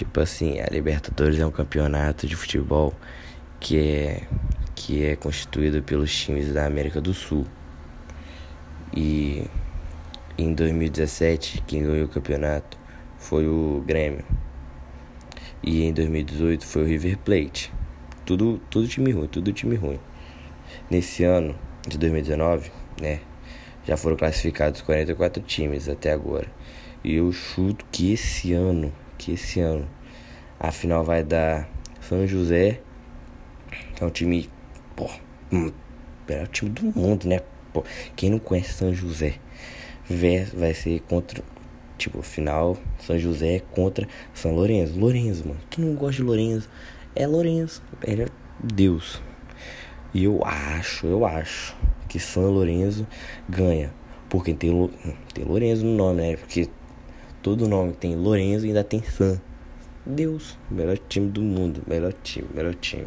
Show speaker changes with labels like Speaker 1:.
Speaker 1: Tipo assim, a Libertadores é um campeonato de futebol que é que é constituído pelos times da América do Sul. E em 2017, quem ganhou o campeonato foi o Grêmio. E em 2018 foi o River Plate. Tudo, tudo time ruim, tudo time ruim. Nesse ano de 2019, né, já foram classificados 44 times até agora. E eu chuto que esse ano, que esse ano, a final vai dar São José, que é um time, pô, hum, melhor time do mundo, né? Pô, quem não conhece São José, vai ser contra, tipo, final São José contra São Lourenço. Lourenço, mano. Quem não gosta de Lourenço é Lourenço. Ele é Deus. E eu acho, eu acho que São Lourenço ganha. Porque tem, tem Lourenço no nome, né? Porque todo nome tem Lourenço e ainda tem San. Deus, melhor time do mundo, melhor time, melhor time.